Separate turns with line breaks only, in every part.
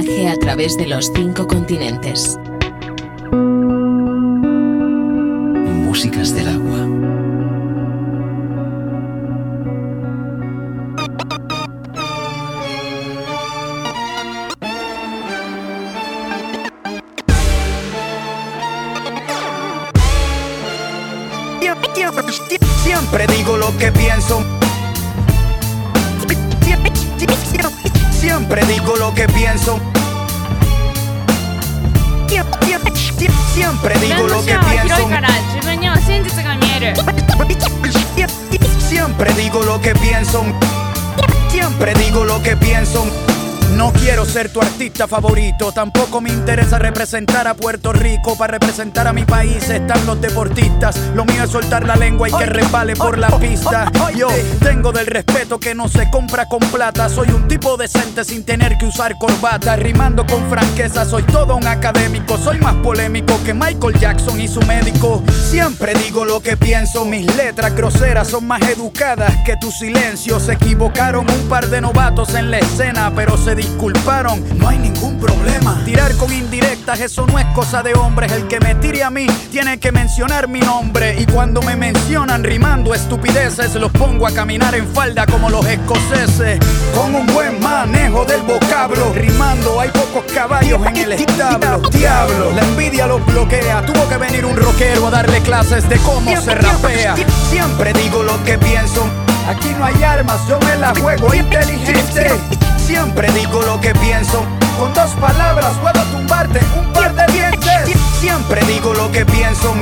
viaje a través de los cinco continentes.
Músicas del agua.
Siempre digo lo que pienso. Siempre digo lo que pienso. Siempre digo lo que pienso. Siempre digo lo que pienso. Siempre digo lo que pienso. No quiero ser tu artista favorito, tampoco me interesa representar a Puerto Rico. Para representar a mi país están los deportistas. Lo mío es soltar la lengua y que resbale por la pista. Yo tengo del respeto que no se compra con plata. Soy un tipo decente sin tener que usar corbata. Rimando con franqueza, soy todo un académico. Soy más polémico que Michael Jackson y su médico. Siempre digo lo que pienso, mis letras groseras son más educadas que tu silencio. Se equivocaron un par de novatos en la escena, pero se disculparon. No hay ningún problema. Tirar con indirectas, eso no es cosa de hombres. El que me tire a mí tiene que mencionar mi nombre. Y cuando me mencionan rimando estupideces, los pongo a caminar en falda como los escoceses. Con un buen manejo del vocablo. Rimando, hay pocos caballos en el establo. Diablo, la envidia los bloquea. Tuvo que venir un rockero a darle clases de cómo se rapea. Siempre digo lo que pienso. Aquí no hay armas, yo me la juego inteligente. Siempre digo lo que pienso. Con dos palabras puedo tumbarte un par de dientes. Siempre digo lo que pienso.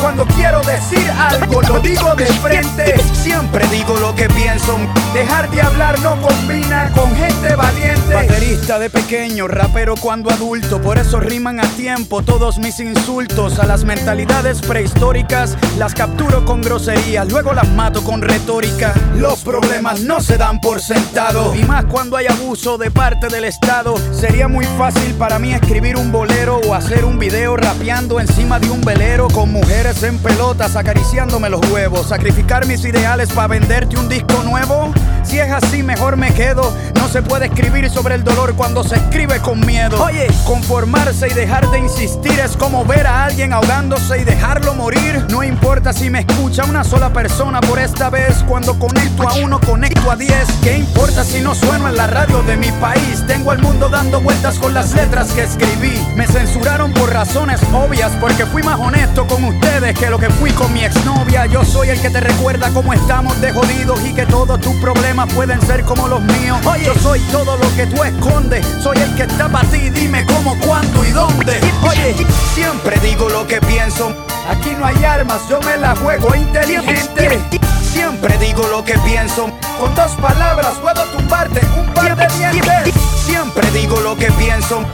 Cuando quiero decir algo lo digo de frente. Siempre digo lo que pienso. Dejar de hablar no combina con gente valiente. Baterista de pequeño, rapero cuando adulto. Por eso riman a tiempo todos mis insultos. A las mentalidades prehistóricas las capturo con groserías. Luego las mato con retórica. Los problemas no se dan por sentado. Y más cuando hay abuso de parte del Estado. Sería muy fácil para mí escribir un bolero o hacer un video rapeando encima de un velero con mujeres en pelotas acariciándome los huevos. Sacrificar mis ideales para venderte un disco nuevo. Si es así, mejor me quedo. No se puede escribir sobre el dolor cuando se escribe con miedo. Oye, conformarse y dejar de insistir es como ver a alguien ahogándose y dejarlo morir. No importa si me escucha una sola persona por esta vez. Cuando conecto a uno, conecto a diez. ¿Qué importa si no sueno en la radio de mi país? Tengo al mundo dando vueltas con las letras que escribí. Me censuraron por razones obvias porque fui más honesto con ustedes que lo que fui con mi exnovia. Yo soy el que te recuerda cómo estamos de jodidos y que todos tus problemas pueden ser como los míos. Yo soy todo lo que tú escondes. Soy el que está para ti. Dime cómo, cuándo y dónde. Oye, siempre digo lo que pienso. Aquí no hay armas, yo me la juego inteligente. Siempre digo lo que pienso. Con dos palabras puedo tumbarte un par de dientes. Siempre digo lo que pienso.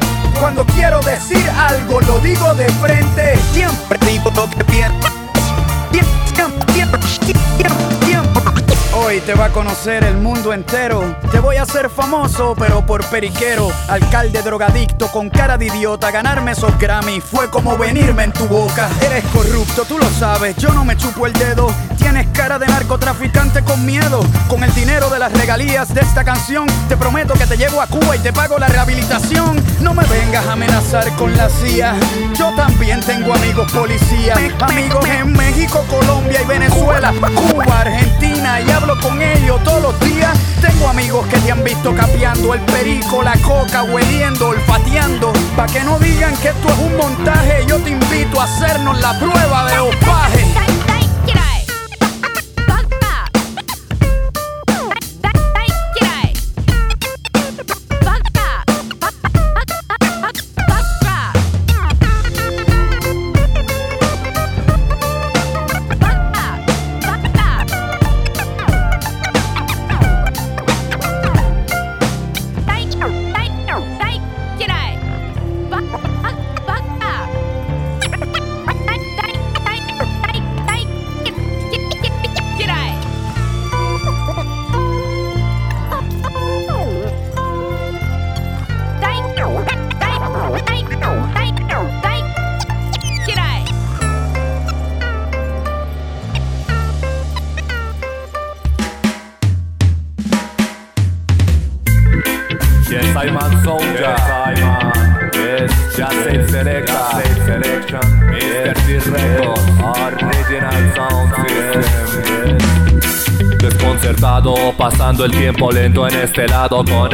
Cuando quiero decir algo lo digo de frente. Siempre digo lo que pienso. Hoy te va a conocer el mundo entero. Te voy a hacer famoso, pero por periquero. Alcalde drogadicto con cara de idiota. Ganarme esos Grammy fue como venirme en tu boca. Eres corrupto, tú lo sabes. Yo no me chupo el dedo. Tienes cara de narcotraficante con miedo. Con el dinero de las regalías de esta canción, te prometo que te llevo a Cuba y te pago la rehabilitación. No me vengas a amenazar con la CIA. Yo también tengo amigos policías. Amigos en México, Colombia y Venezuela. Con ellos todos los días. Tengo amigos que te han visto capeando el perico, la coca, hueliendo, olfateando. Pa' que no digan que esto es un montaje, yo te invito a hacernos la prueba de opaje.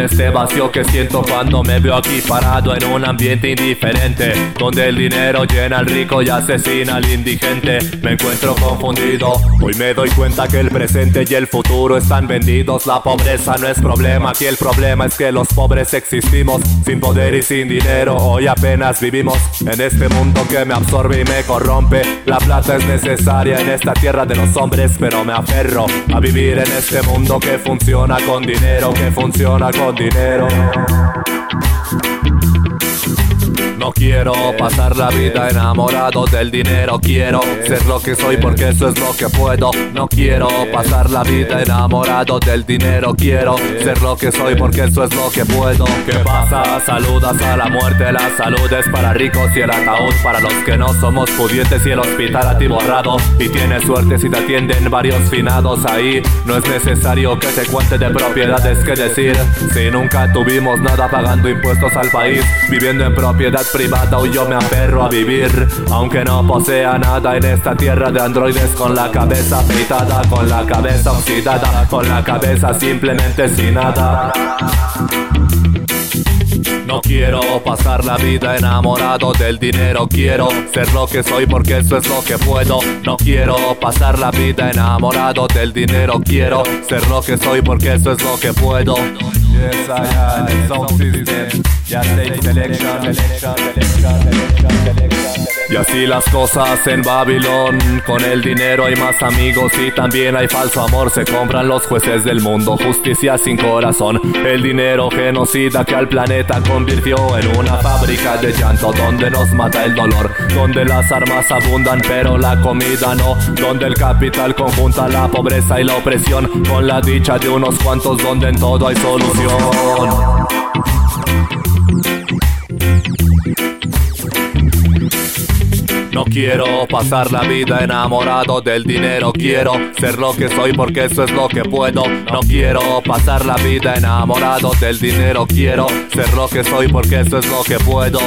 Este vacío que siento cuando me veo aquí parado En un ambiente indiferente Donde el dinero llena al rico y asesina al indigente. Me encuentro confundido Hoy me doy cuenta que el presente y el futuro están vendidos. La pobreza no es problema, aquí el problema es que los pobres existimos. Sin poder y sin dinero, hoy apenas vivimos. En este mundo que me absorbe y me corrompe La plata es necesaria en esta tierra de los hombres Pero me aferro a vivir en este mundo que funciona con dinero, que funciona con dinero. No quiero pasar la vida enamorado del dinero Quiero ser lo que soy porque eso es lo que puedo. No quiero pasar la vida enamorado del dinero Quiero ser lo que soy porque eso es lo que puedo. ¿Qué pasa? Saludas a la muerte La salud es para ricos y el ataúd para los que no somos pudientes Y el hospital a ti borrado. Y tienes suerte si te atienden varios finados ahí. No es necesario que te cuente de propiedades que decir. Si nunca tuvimos nada pagando impuestos al país Viviendo en propiedad privada o yo me aferro a vivir. Aunque no posea nada en esta tierra de androides Con la cabeza peitada, con la cabeza oxidada Con la cabeza simplemente sin nada. No quiero pasar la vida enamorado del dinero Quiero ser lo que soy porque eso es lo que puedo. No quiero pasar la vida enamorado del dinero Quiero ser lo que soy porque eso es lo que puedo Yes, I am sound system Ya selection, selection, selection, selection, selection y así las cosas en Babilón. Con el dinero hay más amigos y también hay falso amor. Se compran los jueces del mundo, justicia sin corazón. El dinero genocida que al planeta convirtió en una fábrica de llanto donde nos mata el dolor. Donde las armas abundan pero la comida no. Donde el capital conjunta la pobreza y la opresión. Con la dicha de unos cuantos donde en todo hay solución. No quiero pasar la vida enamorado del dinero. Quiero ser lo que soy porque eso es lo que puedo. No quiero pasar la vida enamorado del dinero. Quiero ser lo que soy porque eso es lo que puedo.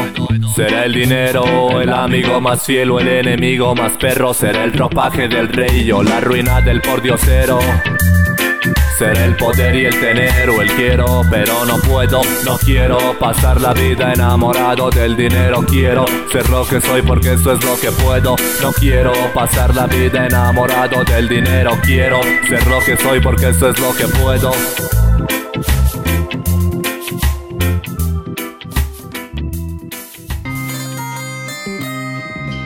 Será el dinero el amigo más fiel o el enemigo más perro. Será el tropaje del rey o la ruina del pordiosero ser el poder y el tener o el quiero, pero no puedo, no quiero pasar la vida enamorado del dinero. Quiero ser lo que soy porque eso es lo que puedo. No quiero pasar la vida enamorado del dinero. Quiero ser lo que soy porque eso es lo que puedo.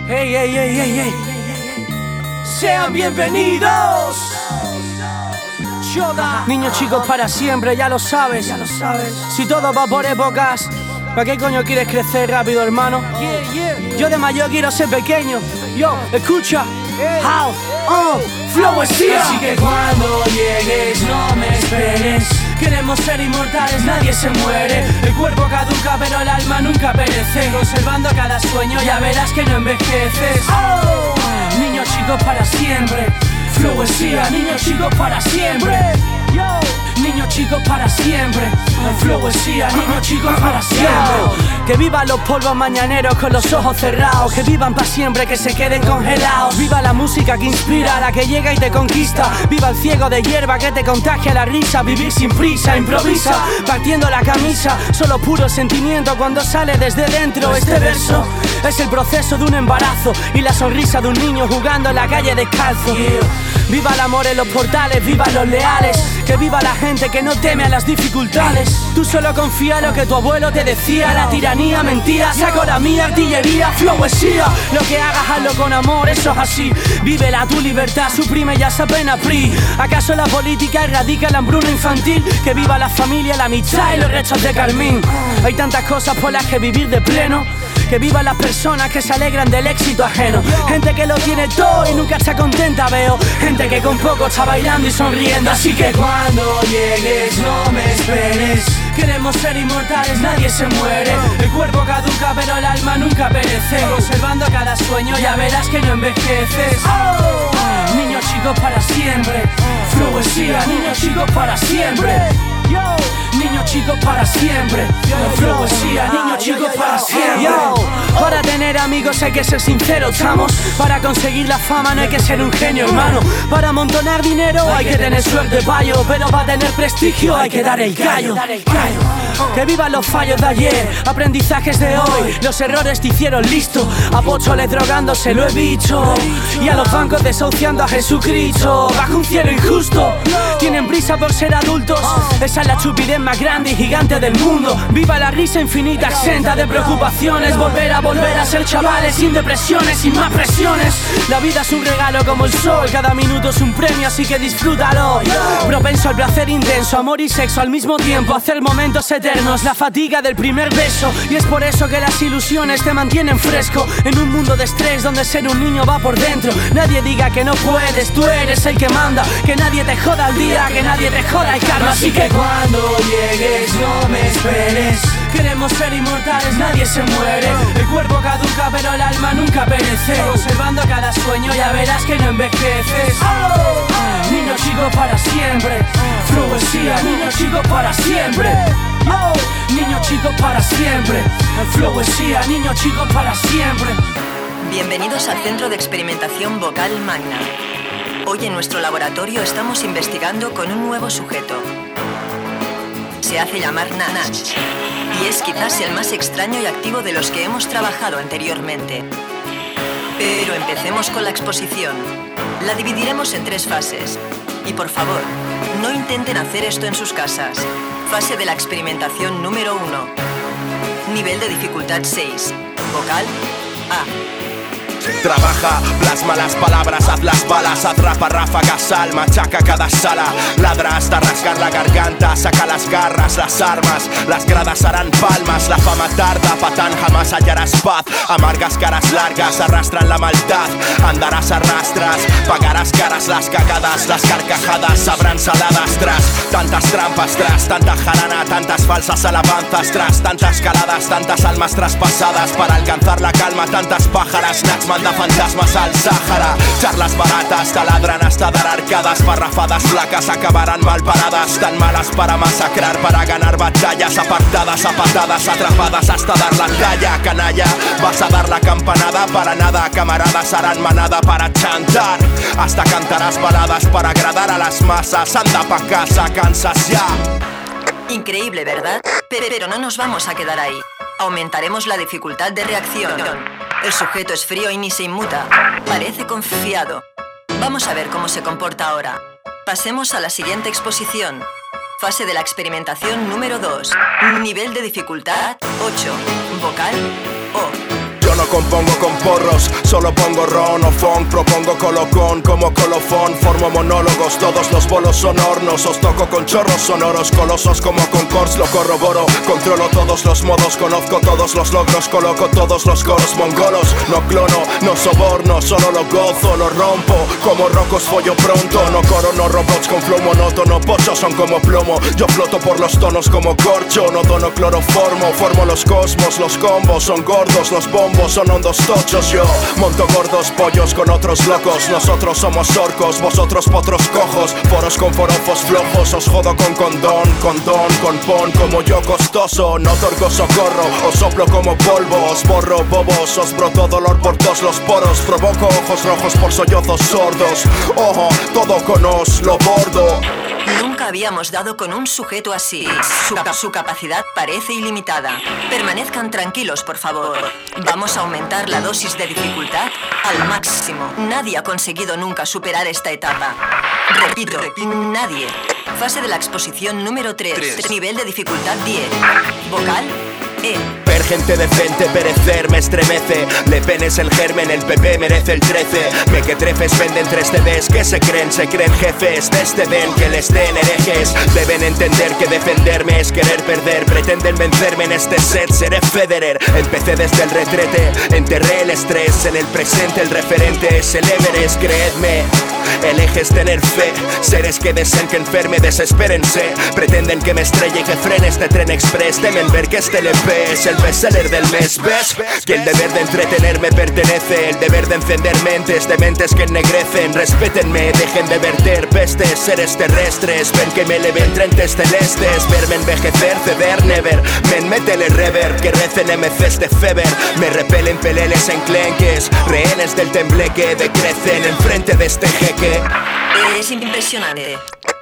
Hey, hey, hey, hey, hey. Sean bienvenidos. Niños chicos para siempre, ya lo sabes. Ya lo sabes. Si todo va por épocas, ¿para qué coño quieres crecer rápido, hermano? Yo de mayor quiero ser pequeño. Yo, escucha. How, oh, flow es Así que cuando llegues no me esperes. Queremos ser inmortales, nadie se muere. El cuerpo caduca, pero el alma nunca perece. Conservando cada sueño, ya verás que no envejeces. Oh, niños chicos para siempre. Flow niños chicos para siempre. Niños chicos para siempre. Flow niños chicos para siempre. Que vivan los polvos mañaneros con los ojos cerrados. Que vivan para siempre, que se queden congelados. Viva la música que inspira, la que llega y te conquista. Viva el ciego de hierba que te contagia la risa. Vivir sin prisa, improvisa, partiendo la camisa. Solo puro sentimiento cuando sale desde dentro. Este verso es el proceso de un embarazo y la sonrisa de un niño jugando en la calle descalzo. Viva el amor en los portales, viva los leales. Que viva la gente que no teme a las dificultades. Tú solo confía en lo que tu abuelo te decía. La tiranía, mentira, saco la mía, artillería, flowesía. Lo que hagas, hazlo con amor, eso es así. Vívela tu libertad, suprime ya esa pena free. ¿Acaso la política erradica la hambruna infantil? Que viva la familia, la amistad y los restos de Carmín. Hay tantas cosas por las que vivir de pleno. Que vivan las personas que se alegran del éxito ajeno. Gente que lo tiene todo y nunca está contenta, veo. Gente que con poco está bailando y sonriendo. Así que cuando llegues, no me Queremos ser inmortales, nadie se muere. El cuerpo caduca, pero el alma nunca perece. Conservando cada sueño, ya verás que no envejeces. Niños chicos para siempre. Flow niños chicos para siempre. Niño chico para siempre. Flow poesía, niño chico para siempre. Yo, para tener amigos hay que ser sincero, chamos. Para conseguir la fama no hay que ser un genio, hermano. Para amontonar dinero hay que tener suerte, payo. Pero para tener prestigio hay que dar el gallo. Que vivan los fallos de ayer, aprendizajes de hoy. Los errores te hicieron listo. A pocholes drogándose, lo he dicho. Y a los bancos desahuciando a Jesucristo. Bajo un cielo injusto. Tienen prisa por ser adultos. Esa es la chupidez más grande y gigante del mundo. Viva la risa infinita, exenta de preocupaciones. Volver a volver a ser chavales sin depresiones, sin más presiones. La vida es un regalo como el sol. Cada minuto es un premio, así que disfrútalo. Propenso al placer intenso, amor y sexo al mismo tiempo. Hacer momentos eternos, la fatiga del primer beso. Y es por eso que las ilusiones te mantienen fresco. En un mundo de estrés donde ser un niño va por dentro. Nadie diga que no puedes, tú eres el que manda. Que nadie te joda el día, que nadie te joda el karma. Así que cuando llegues, no me esperes. Queremos ser inmortales, nadie se muere. El cuerpo caduca, pero el alma nunca perece. Observando cada sueño, ya verás que no envejeces. Niño chico para siempre. Flow niño chico para siempre. Niño chico para siempre. Flow niño chico para siempre.
Bienvenidos al Centro de Experimentación Vocal Magna. Hoy en nuestro laboratorio estamos investigando con un nuevo sujeto. Se hace llamar Nanach y es quizás el más extraño y activo de los que hemos trabajado anteriormente. Pero empecemos con la exposición. La dividiremos en tres fases. Y por favor, no intenten hacer esto en sus casas. Fase de la experimentación número 1. Nivel de dificultad 6. Vocal A.
Trabaja, plasma las palabras, haz las balas, atrapa ráfagas, sal, machaca cada sala, ladra hasta rasgar la garganta, saca las garras, las armas, las gradas harán palmas, la fama tarda, patán jamás hallarás paz, amargas caras largas arrastran la maldad, andarás arrastras, pagarás caras las cagadas, las carcajadas sabrán saladas tras. Tantas trampas, tras tanta jarana, tantas falsas alabanzas, tras. Tantas caladas, tantas almas traspasadas para alcanzar la calma, tantas pájaras, manda fantasmas al Sáhara Charlas baratas taladran hasta dar arcadas Parrafadas flacas acabarán mal paradas Tan malas para masacrar, para ganar batallas Apartadas a patadas, atrapadas hasta dar la talla Canalla, vas a dar la campanada Para nada, camaradas harán manada para chantar Hasta cantarás baladas para agradar a las masas Anda pa' casa, cansas ya
Increíble, ¿verdad? Pero no nos vamos a quedar ahí. Aumentaremos la dificultad de reacción. El sujeto es frío y ni se inmuta. Parece confiado. Vamos a ver cómo se comporta ahora. Pasemos a la siguiente exposición. Fase de la experimentación número 2. Nivel de dificultad 8. Vocal O.
Yo no compongo con porros, solo pongo ron o funk, propongo colocón como colofón, formo monólogos, todos los bolos son hornos, os toco con chorros sonoros, colosos como concors, lo corroboro, controlo todos los modos, conozco todos los logros, coloco todos los coros mongolos, no clono, no soborno, solo lo gozo, lo rompo, como rocos follo pronto, no coro, no robots con flow monótono, pochos son como plomo, yo floto por los tonos como corcho, no dono cloroformo, formo los cosmos, los combos, son gordos los bombos, son hondos tochos. Yo monto gordos pollos con otros locos. Nosotros somos orcos, vosotros potros cojos. Foros con forofos flojos Os jodo con condón, condón, con pon Como yo costoso, no otorgo socorro Os soplo como polvo, os borro bobos Os broto dolor por todos los poros. Provoco ojos rojos por sollozos sordos. Ojo, todo con os lo bordo
Nunca habíamos dado con un sujeto así. Su, su, capacidad parece ilimitada. Permanezcan tranquilos, por favor. Vamos a aumentar la dosis de dificultad al máximo. Nadie ha conseguido nunca superar esta etapa. Repito, nadie. Fase de la exposición número 3. Nivel de dificultad 10. Vocal
Ver gente decente perecer me estremece. Le penes el germen, el PP merece el 13. Me que trefes venden 3 CDs que se creen, se creen jefes de este den que les den herejes. Deben entender que defenderme es querer perder. Pretenden vencerme en este set, seré Federer. Empecé desde el retrete, enterré el estrés. En el presente el referente es el Everest, creedme. El eje es tener fe. Seres que deseen que enferme, desespérense. Pretenden que me estrelle y que frene este tren express. Temen ver que este LP es el bestseller del mes, ¿ves? Que el deber de entretenerme pertenece, el deber de encender mentes, de mentes que ennegrecen, respétenme, dejen de verter pestes, seres terrestres, ven que me eleven trentes celestes, verme envejecer, ceder, never, men, métele rever, que recen MCs de fever, me repelen peleles enclenques, rehenes del tembleque, decrecen enfrente de este jeque.
Es impresionante.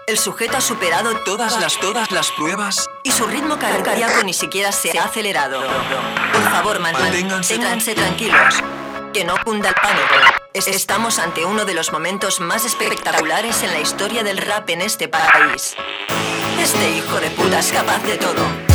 El sujeto ha superado todas las todas las pruebas y su ritmo cardíaco ni siquiera se ha acelerado. Por favor, man- manténganse tranquilos. Que no cunda el pánico. Es- Estamos ante uno de los momentos más espectaculares en la historia del rap en este país. Este hijo de puta es capaz de todo.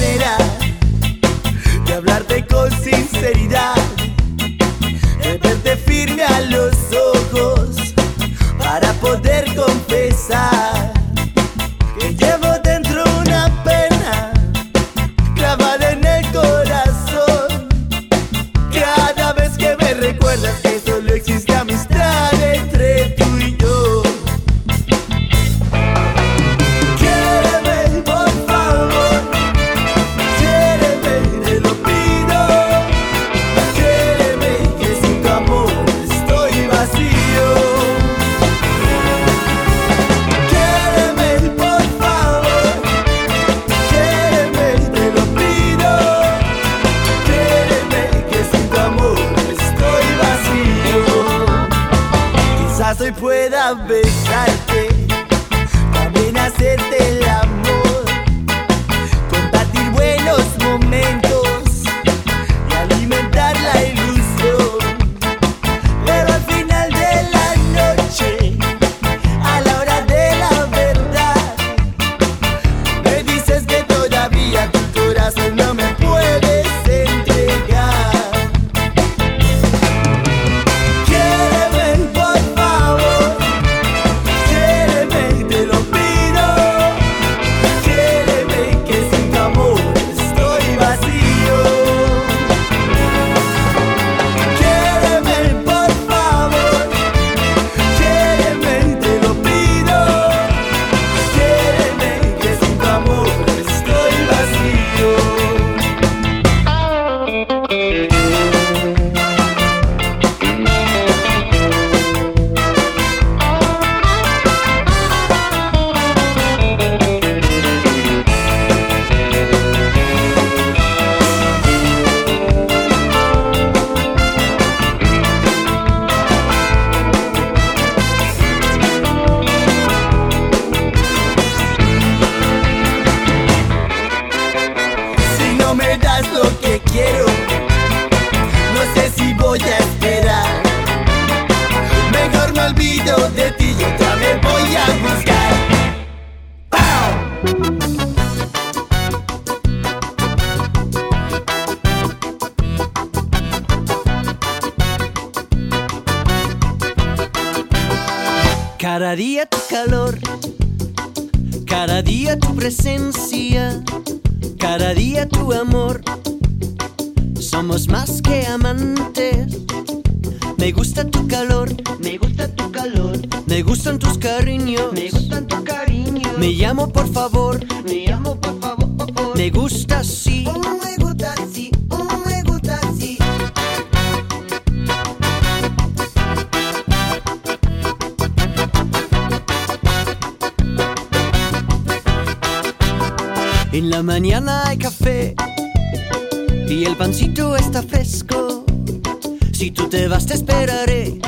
Si tú te vas te esperaré,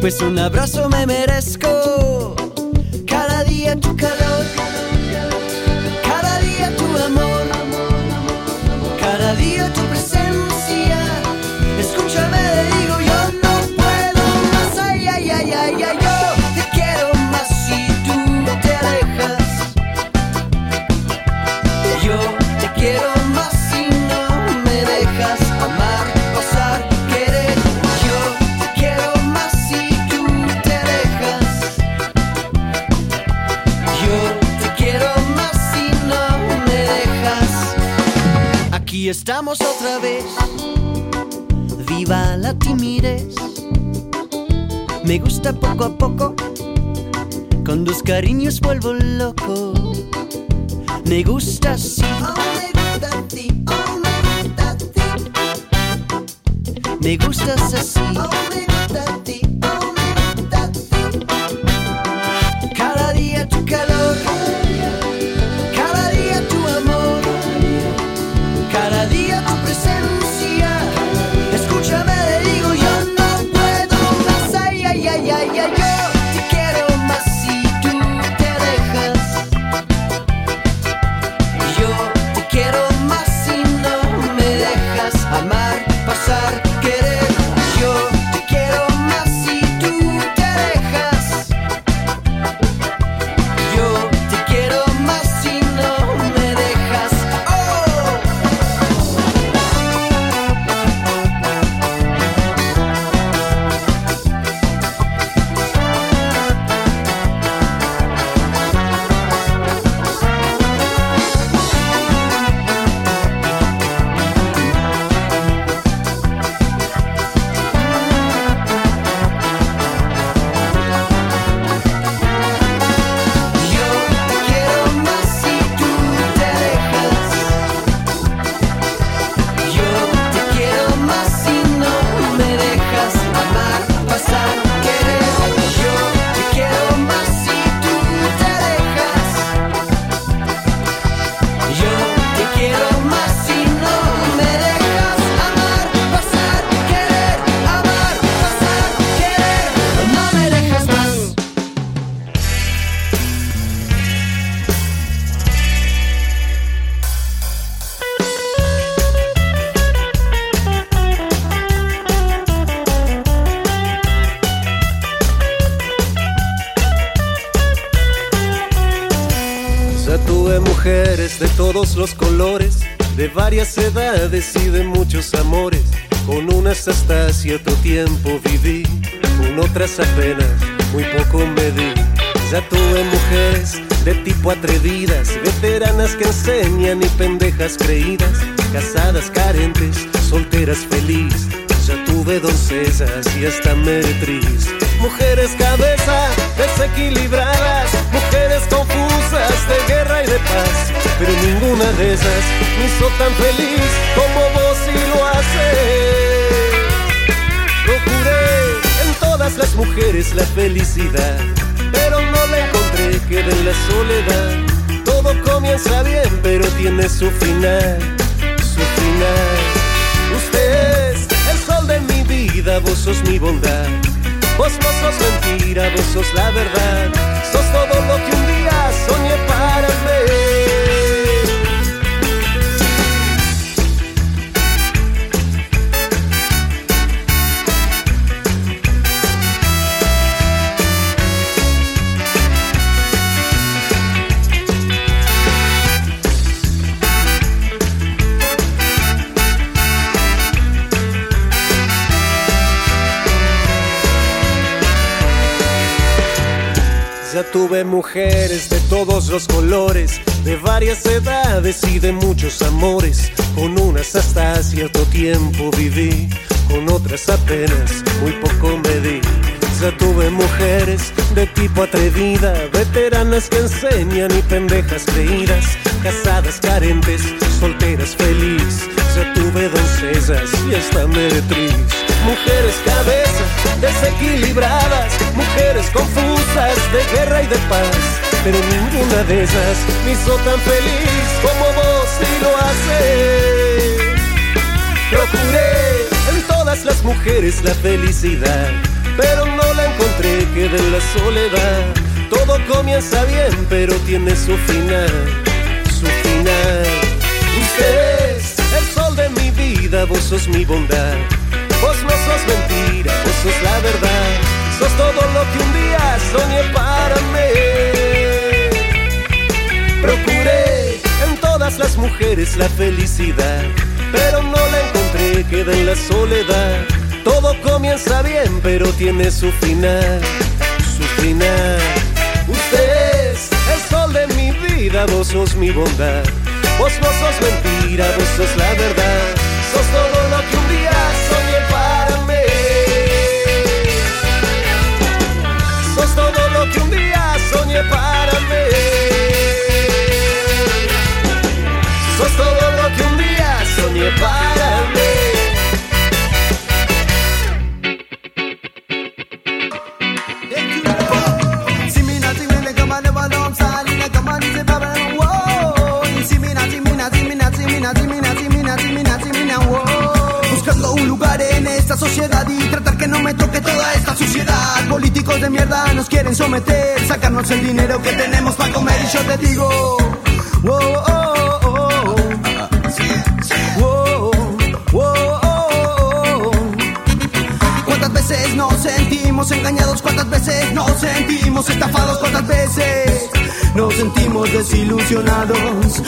pues un abrazo me merezco. Cada día tu calor, cada día tu amor, cada día tu presencia. Otra vez. Viva la timidez. Me gusta poco a poco. Con dos cariños vuelvo loco. Me gusta así. Me gustas así. Cada
apenas muy poco me di. Ya tuve mujeres de tipo atrevidas, veteranas que enseñan y pendejas creídas, casadas carentes, solteras feliz. Ya tuve doncellas y hasta meretriz. Mujeres cabeza desequilibradas, mujeres confusas de guerra y de paz. Pero ninguna de esas me hizo tan feliz como vos y lo haces. Las mujeres la felicidad, pero no la encontré, quedé en la soledad. Todo comienza bien, pero tiene su final, su final. Usted es el sol de mi vida, vos sos mi bondad. Vos no sos mentira, vos sos la verdad. Sos todo lo que Tuve mujeres de todos los colores, de varias edades y de muchos amores. Con unas hasta cierto tiempo viví, con otras apenas muy poco me di. Ya tuve mujeres de tipo atrevida, veteranas que enseñan y pendejas creídas, casadas carentes, solteras feliz. Ya tuve doncellas y hasta meretriz. Mujeres cabeza desequilibradas, mujeres confusas de guerra y de paz. Pero ninguna de esas me hizo tan feliz como vos y lo haces. Procuré en todas las mujeres la felicidad, pero no la encontré, quedé en la soledad. Todo comienza bien, pero tiene su final, su final. Usted es el sol de mi vida, vos sos mi bondad. Vos no sos mentira, vos sos la verdad. Sos todo lo que un día soñé para mí. Procuré en todas las mujeres la felicidad, pero no la encontré, queda en la soledad. Todo comienza bien, pero tiene su final, su final. Usted es el sol de mi vida, vos sos mi bondad. Vos no sos mentira, vos sos la verdad. Sos todo lo que un día
soy. ilusionados.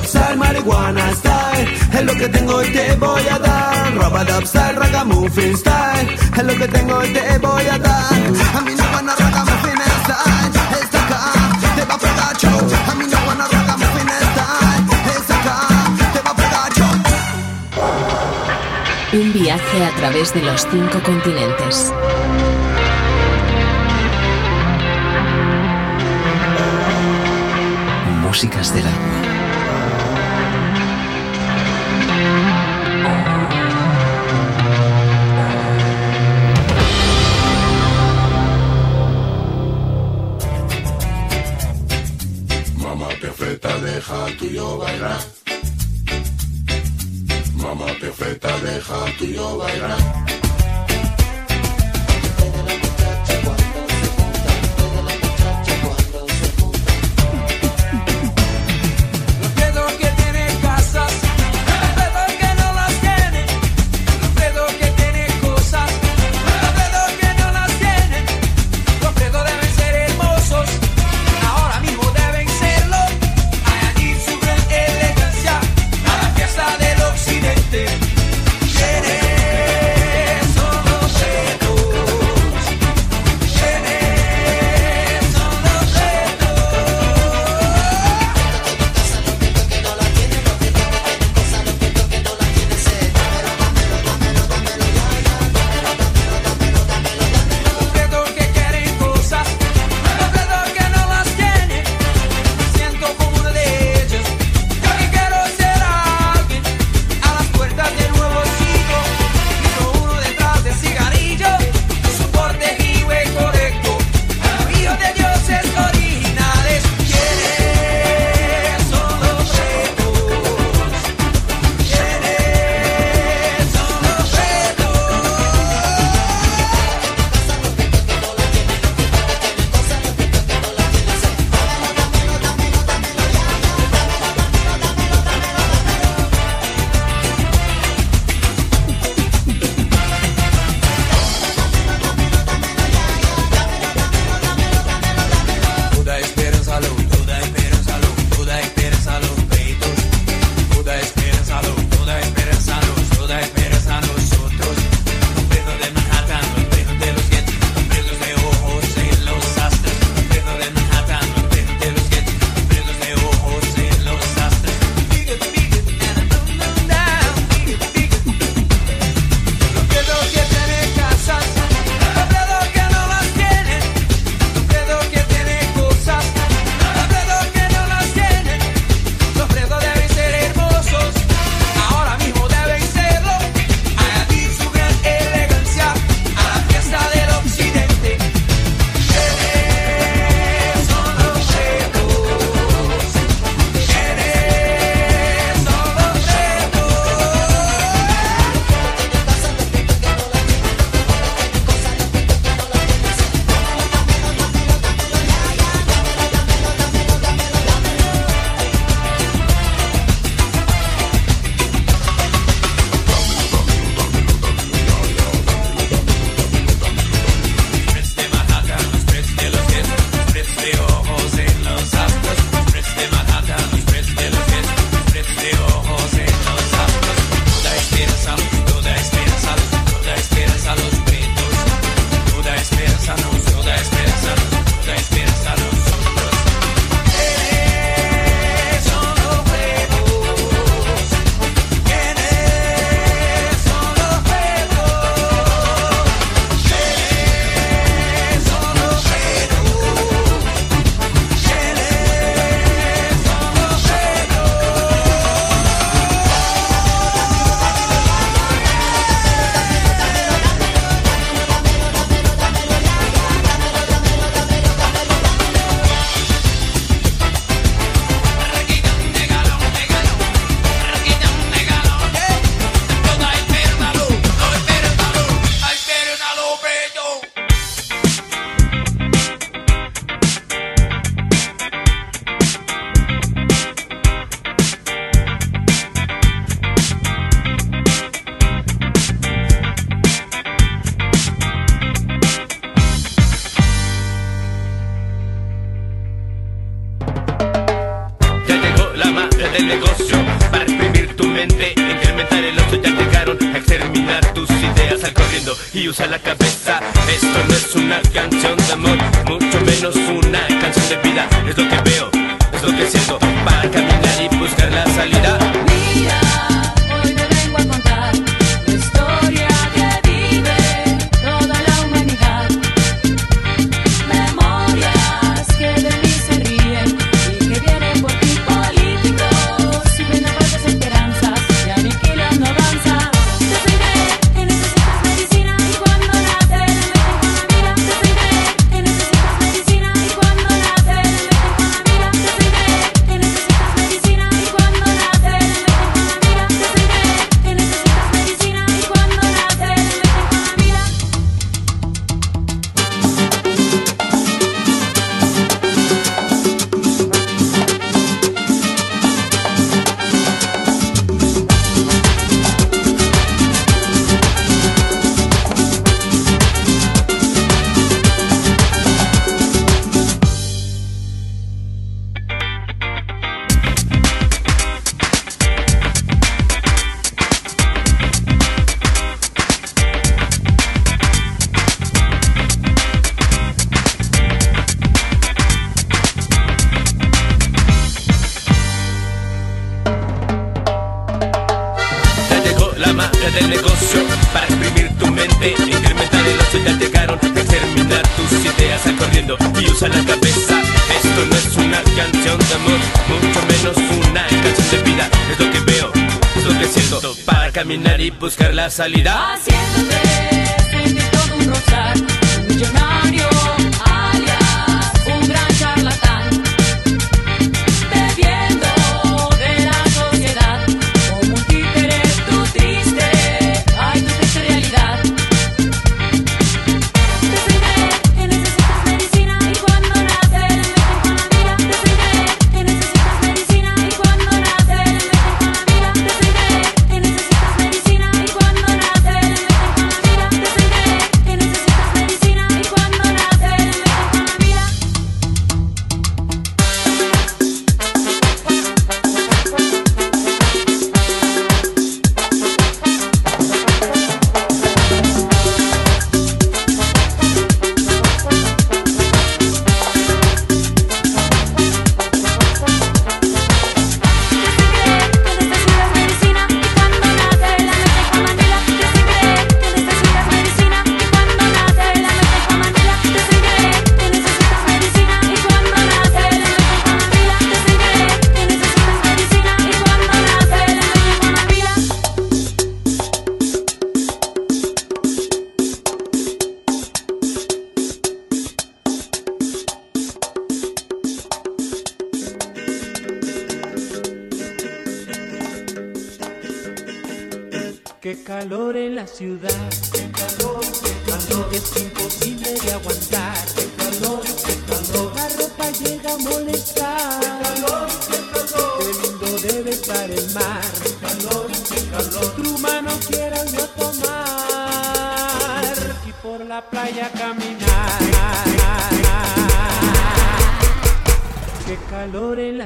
dubstyle, marihuana style. Es lo que tengo y te voy a dar. Roba dubstyle, ragamuffin style. Es lo que tengo y te voy a dar. A mí no van a ragamuffin style. Acá, te va a pegar yo. A mí no van a ragamuffin style. Acá, te va a pegar yo.
Un viaje a través de los cinco continentes.
Músicas del
alma. deja tuyo bailar. Mamá perfecta, deja tuyo bailar.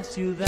Calor en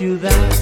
you that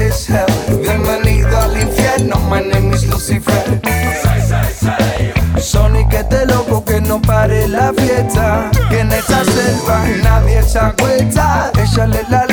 is hell. Bienvenido al infierno, my name is Lucifer. Sonic es de loco que no pare la fiesta. Que en esta selva nadie se agüita. Échale la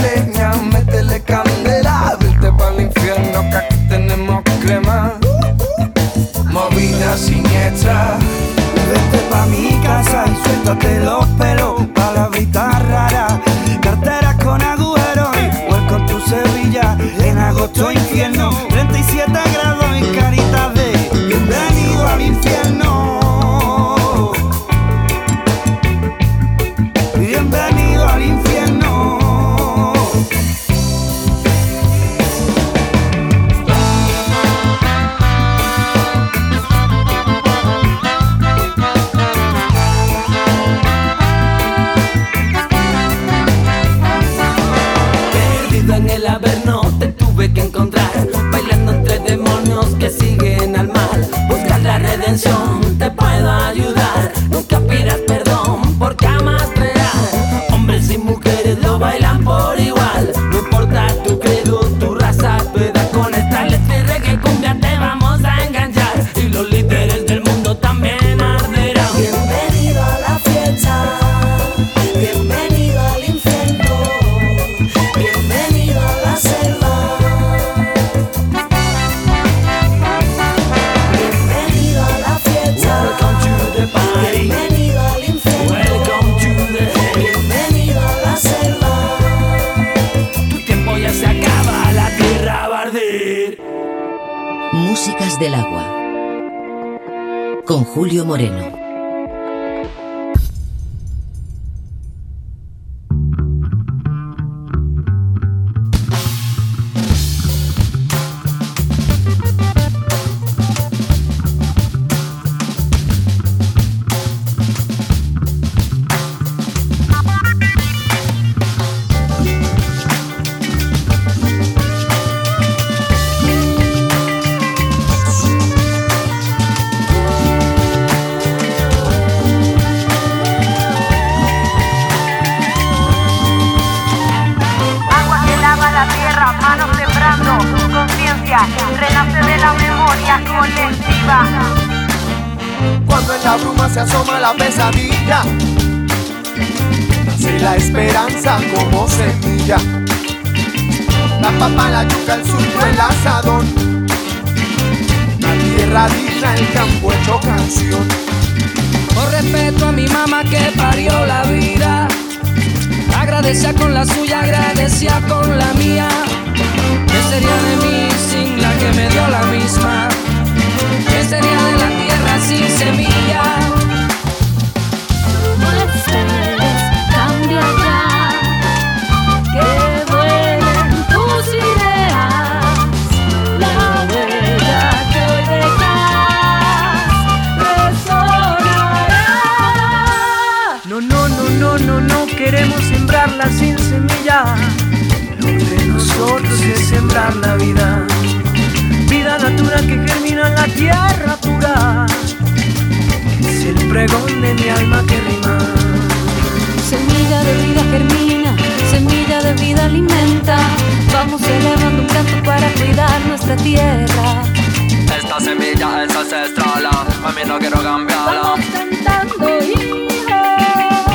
mí
no
quiero cambiarla.
Vamos cantando, hijo.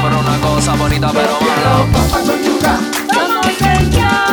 Por una cosa bonita pero mala.
Vamos
a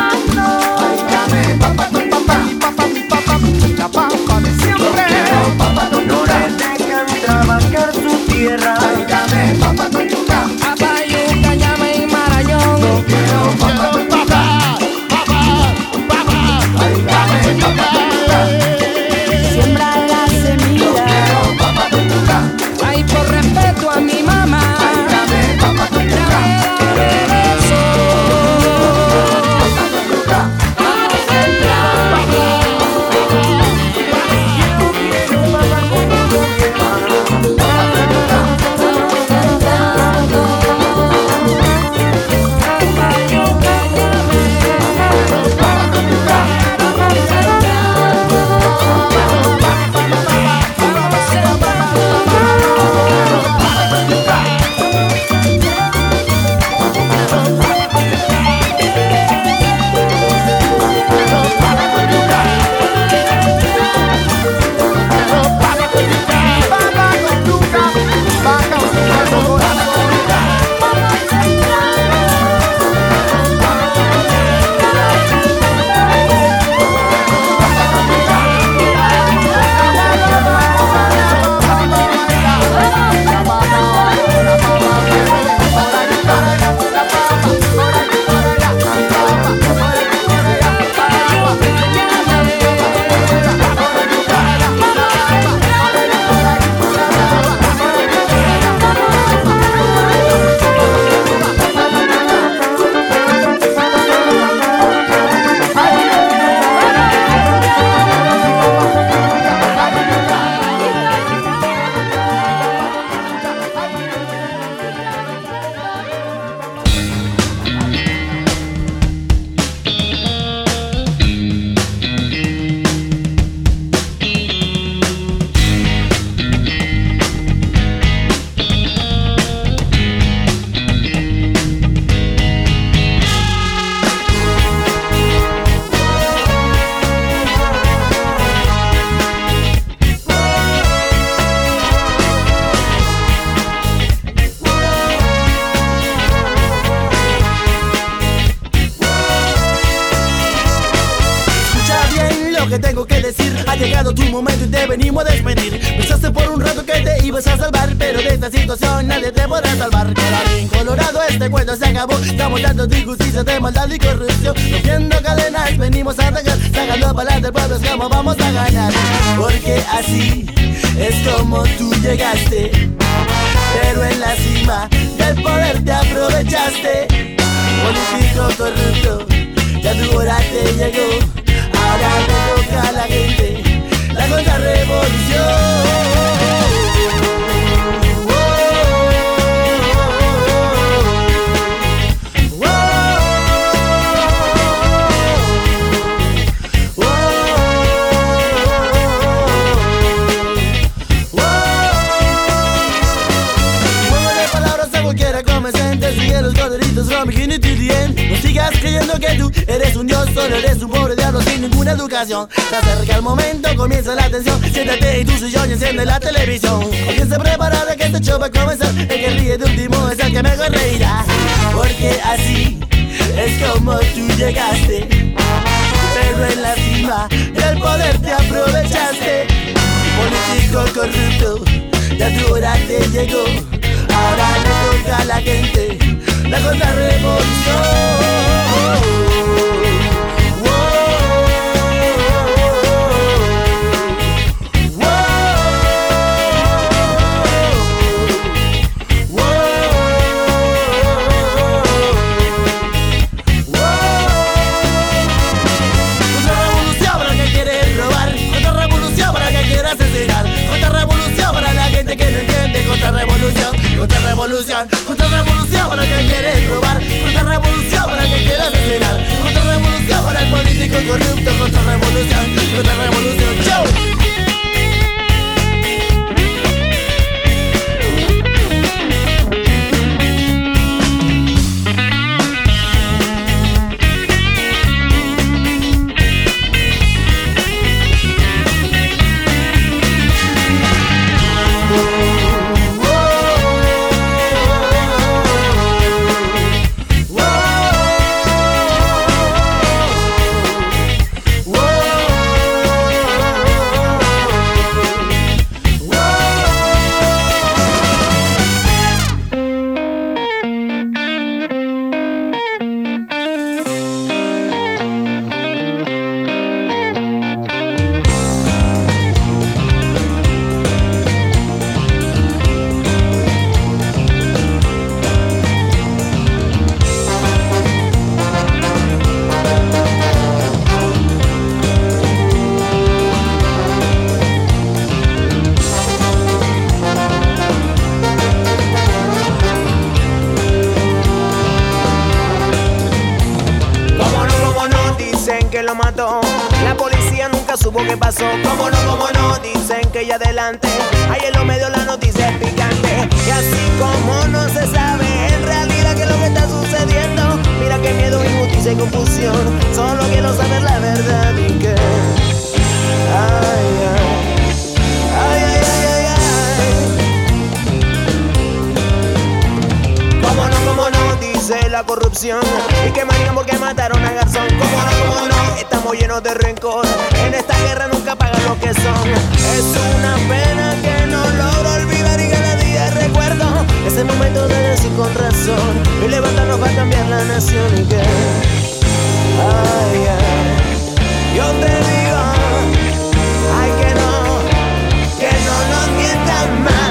injusticia, Se acerca el momento, comienza la tensión Siéntate en tu sillón y enciende la televisión. Comienza preparada que este show va a comenzar. El que ríe de último es el que mejor reirá. Porque así es como tú llegaste. Pero en la cima del poder te aprovechaste. Político corrupto, ya tu hora te llegó. Ahora le toca a la gente la Contrarrevolución contrarrevolución, contrarrevolución, contrarrevolución para el que quiere robar, contrarrevolución para el que quiere asesinar, contrarrevolución para el político corrupto, contrarrevolución, contrarrevolución, chau.
La policía nunca supo qué pasó. Como no, como no, dicen que ya adelante. Ahí en los medios la noticia es picante. Y así como no se sabe en realidad qué es lo que está sucediendo. Mira qué miedo, injusticia y confusión. Solo quiero saber la verdad y que. Ay. Ay, corrupción. Y que manían porque mataron a Garzón. Como no, como no, estamos llenos de rencor. En esta guerra nunca pagan lo que son. Es una pena que no logro olvidar y cada día recuerdo Ese momento de decir con razón. Y levantarnos para cambiar la nación y que Ay, Yo te digo Ay, que no Que no nos mientan más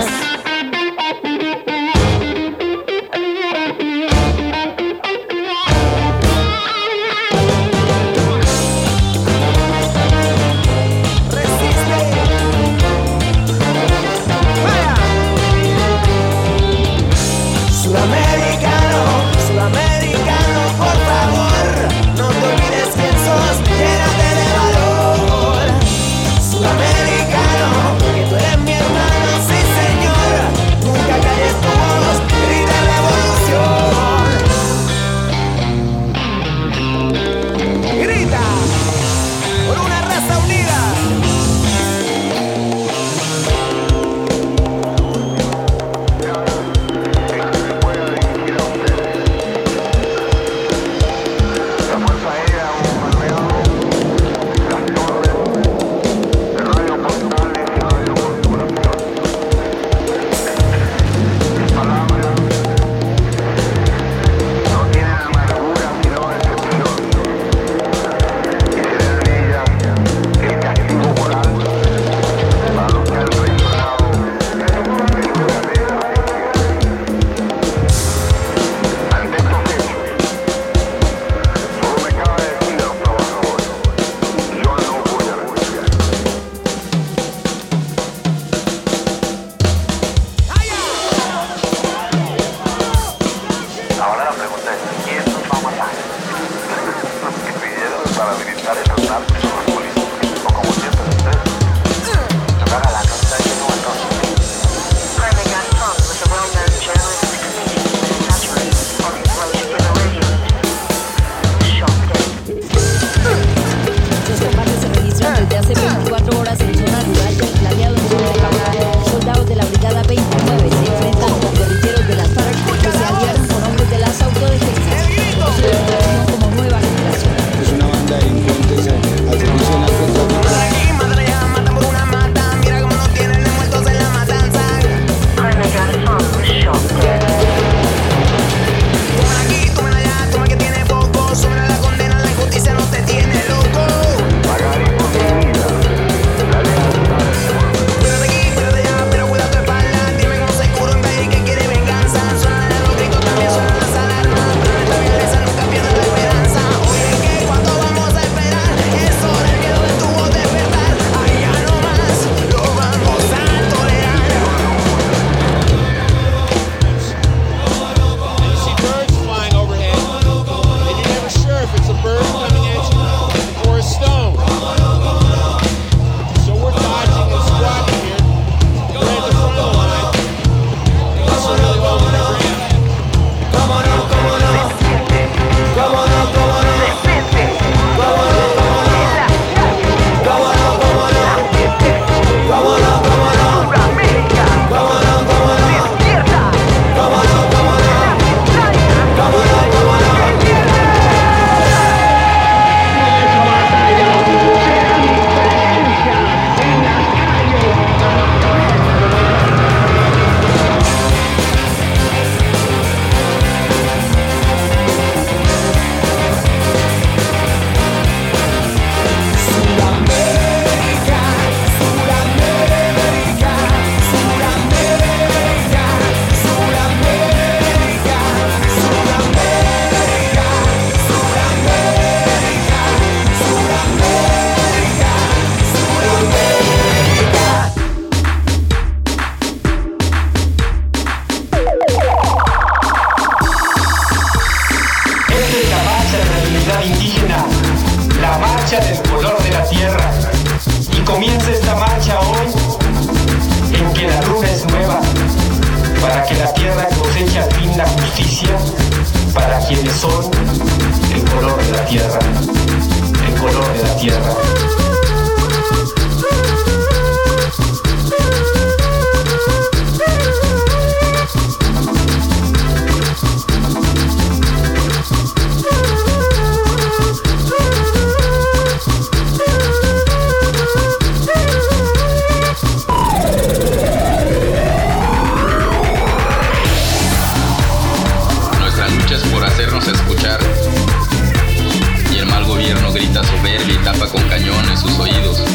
con cañón en
sus oídos.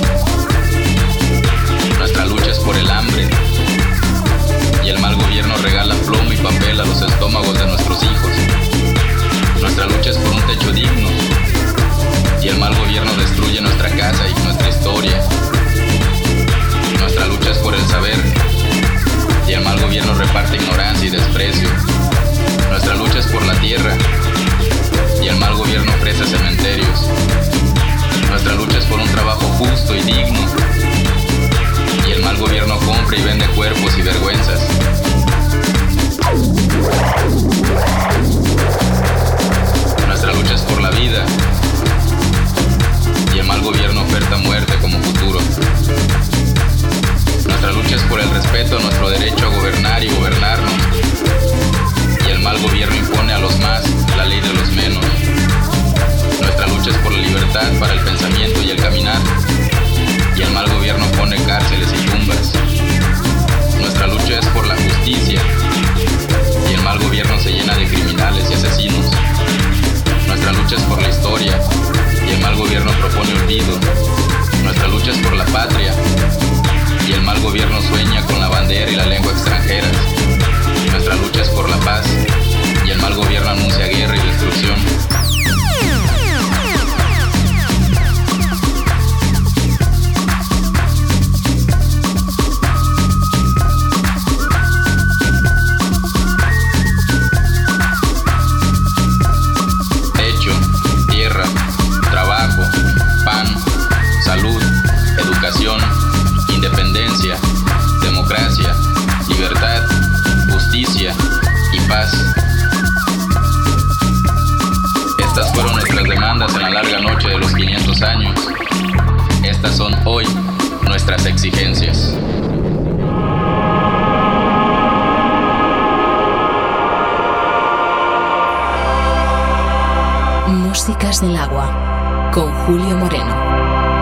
años. Estas son hoy nuestras exigencias.
Músicas del Agua con Julio Moreno.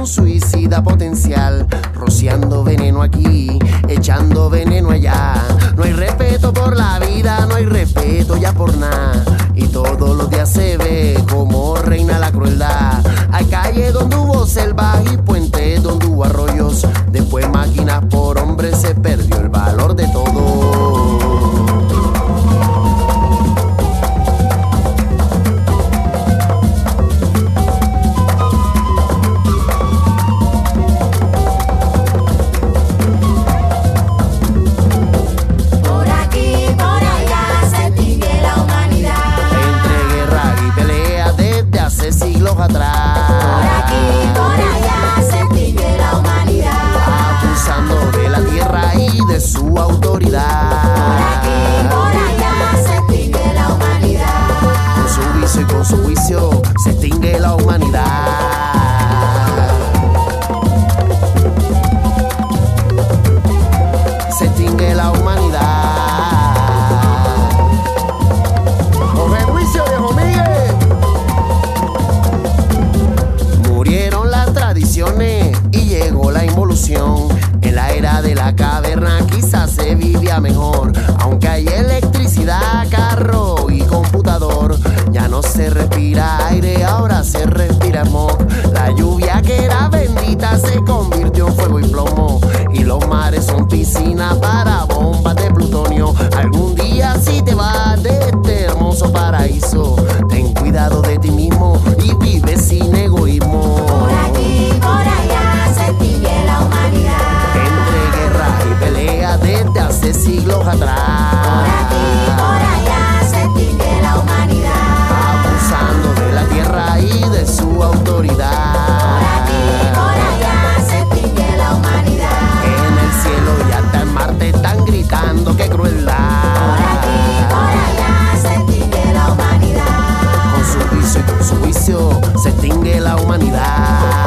un suicida potencial, rociando veneno aquí, echando veneno allá. No hay respeto por la vida, no hay respeto ya por nada. Y todos los días se ve como reina la crueldad. Hay calle donde hubo selva mejor. Aunque hay electricidad, carro y computador, ya no se respira aire, ahora se respira
smog. La lluvia que era bendita se convirtió
en fuego y plomo. Y
los mares son piscinas para bombas de plutonio.
Algún día si te vas de este hermoso
paraíso, ten cuidado de ti mismo y vive
sin egoísmo. atrás. Por aquí, por allá, se que la humanidad abusando de la tierra y de su autoridad. Por aquí, por allá, se que la humanidad en el cielo y hasta en Marte están
gritando qué crueldad. Por aquí, por allá, sentí que la humanidad con su vicio y con su vicio se extingue la humanidad.